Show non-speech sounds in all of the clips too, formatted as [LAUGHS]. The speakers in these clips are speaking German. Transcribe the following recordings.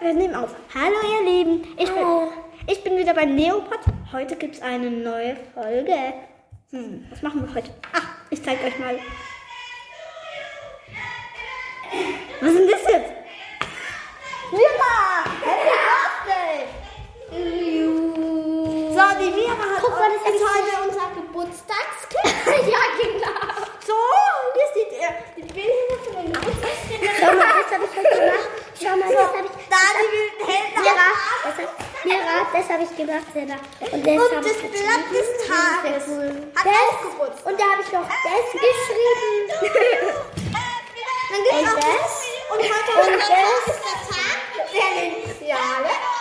wir nehmen auf. Hallo ihr Lieben, ich Hallo. bin, ich bin wieder beim Neopod. Heute gibt es eine neue Folge. Hm, was machen wir heute? Ach, ich zeige euch mal. Was ist denn das jetzt? Mira! Happy Birthday! So, die Mira hat Guck mal, das ist heute unser Geburtstagskind. [LAUGHS] ja, genau. So, hier sieht ihr die Bilder von den Geburtstagskindern. Schau mal, das habe ich heute gemacht. Mir das habe ich gemacht, Senna. Und das, und das Blatt des Tages hat das. Und da habe ich noch das geschrieben. Dann gibt es auch das. Und heute das ist der Tag der Initiale.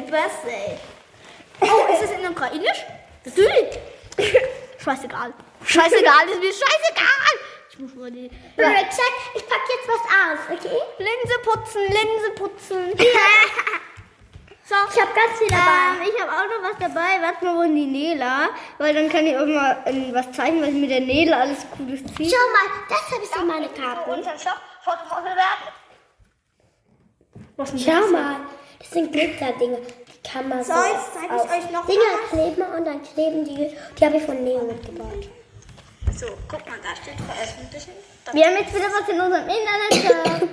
Happy Birthday. Oh, ist es in Ukrainisch? Natürlich. Scheißegal. Scheißegal, ist mir scheißegal. Ich muss mal die Richard, ich packe jetzt was aus, okay? Linse putzen, Linse putzen. [LAUGHS] So. Ich habe ganz viel dabei. Ähm, ich habe auch noch was dabei. Warte mal, wo ist die Nela? Weil dann kann ich auch mal ähm, was zeigen, was ich mit der Nela alles Cooles ziehe. Schau mal, das habe ich so meine Karten. Was Schau mal, das sind Glitzerdinger. Die kann man so, So, jetzt zeig ich euch noch Dinger mal. kleben und dann kleben die. Die habe ich von Neo mitgebaut. So, guck mal, da steht veröffentlichen. Wir haben jetzt wieder was in unserem Internet.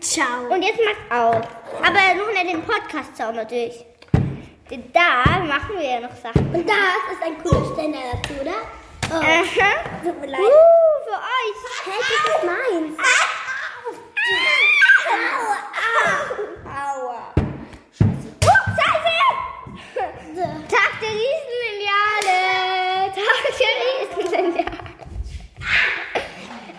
[COUGHS] Ciao. Und jetzt mach's auf. Aber nur unter dem Podcast-Sound natürlich. Denn Da machen wir ja noch Sachen. Und das ist ein cooler Ständer dazu, oder? Oh, Aha. tut mir leid. Uh, für euch. Hey, das ist meins. Tag der Riesenlineale. [LAUGHS] Tag der Riesenlineale.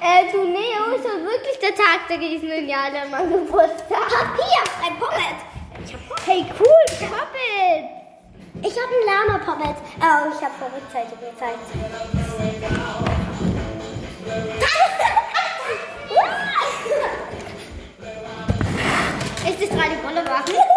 Äh, du Neo, ist doch wirklich der Tag der Riesenlineale an meinem Geburtstag. Papier, ein Poppet. Hey, cool, Puppet. Ich habe einen Lama-Poppet. Oh, ich habe vor Rückseite gezeigt. Ist das gerade Wolle machen?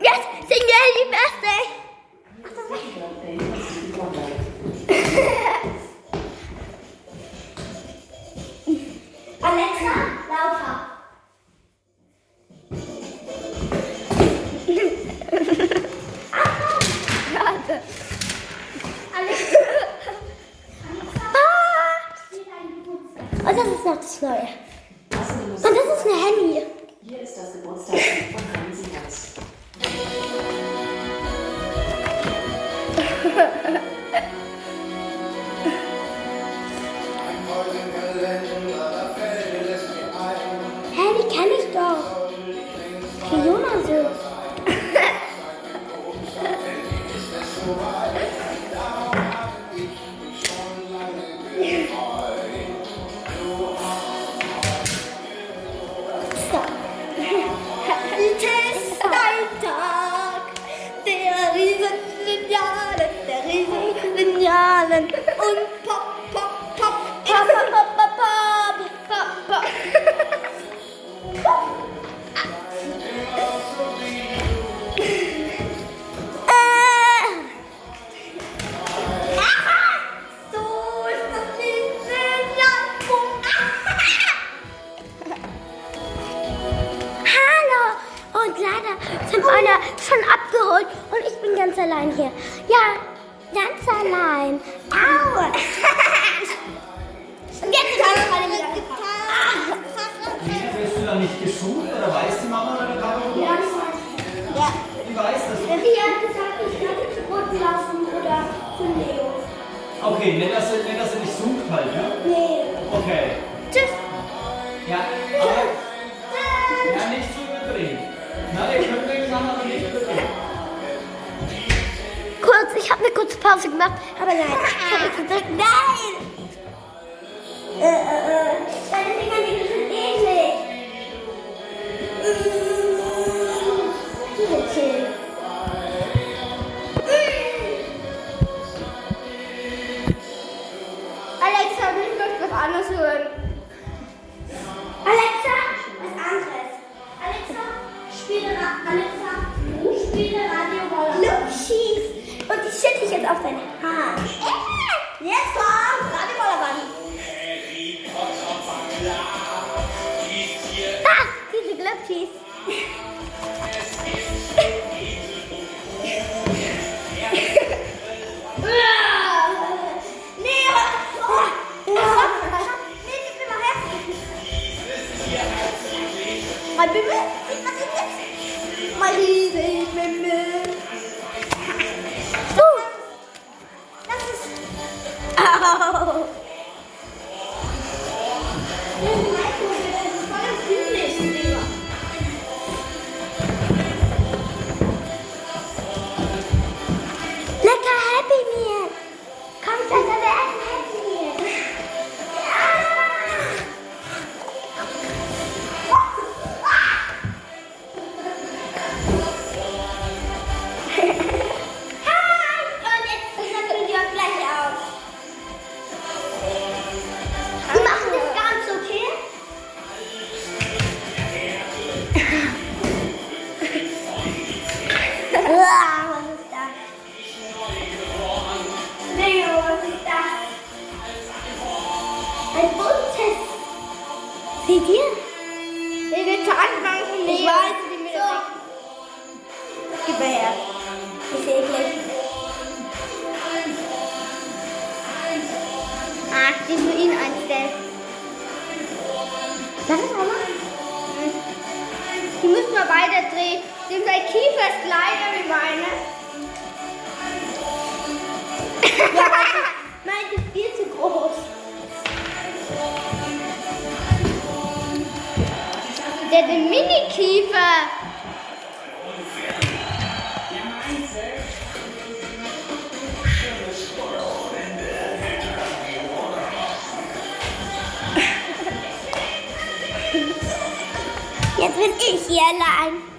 Yes, sing happy birthday. [LAUGHS] Alexa, lauter. [LAUGHS] Alexa. Ah! Oh, das ist noch. Hä, die kenne ich doch. Fiona so. [LAUGHS] Riesenlinealen. Und pop, pop, pop, pop, pop, pop, pop, pop, pop. [LAUGHS] rein. Au! [LAUGHS] Und jetzt ist alles meine Mega. Bist du da nicht geschult oder weiß die Mama oder Papa, wo du Ja. ja. Die weiß das. Ja, sie hat gesagt, ich könnte zu Boden laufen oder zu Leo. Okay, nicht, dass sie, nicht, dich sucht halt, ja? Nee. Okay. Eine kurze Pause gemacht, aber nein. Ich habe gesagt, nein! Äh, äh, äh. Deine Finger, die sind eklig. Sind chill. Alexa, ich möchte was anderes hören. Alexa, was anderes. Alexa, spiele Alexa, auf deine Haare. Äh, Jetzt kommt Radio Rollerbahn. Ah, diese Glöckchen. Mal. Mein Bimmel? Was ist jetzt? Mein Riesenbimmel. Du! Ist... Vegetarbanken, Ich nee. weiß, die mir so. Gib mir her. Ich sehe gleich. Ach, die du ihn einstellst. Lass es mal. Die müssen wir beide drehen. Dem sein Kiefer ist kleiner wie meine. [LAUGHS] Ja, mein ist viel zu groß. Der den Mini-Kiefer. Jetzt bin ich hier allein.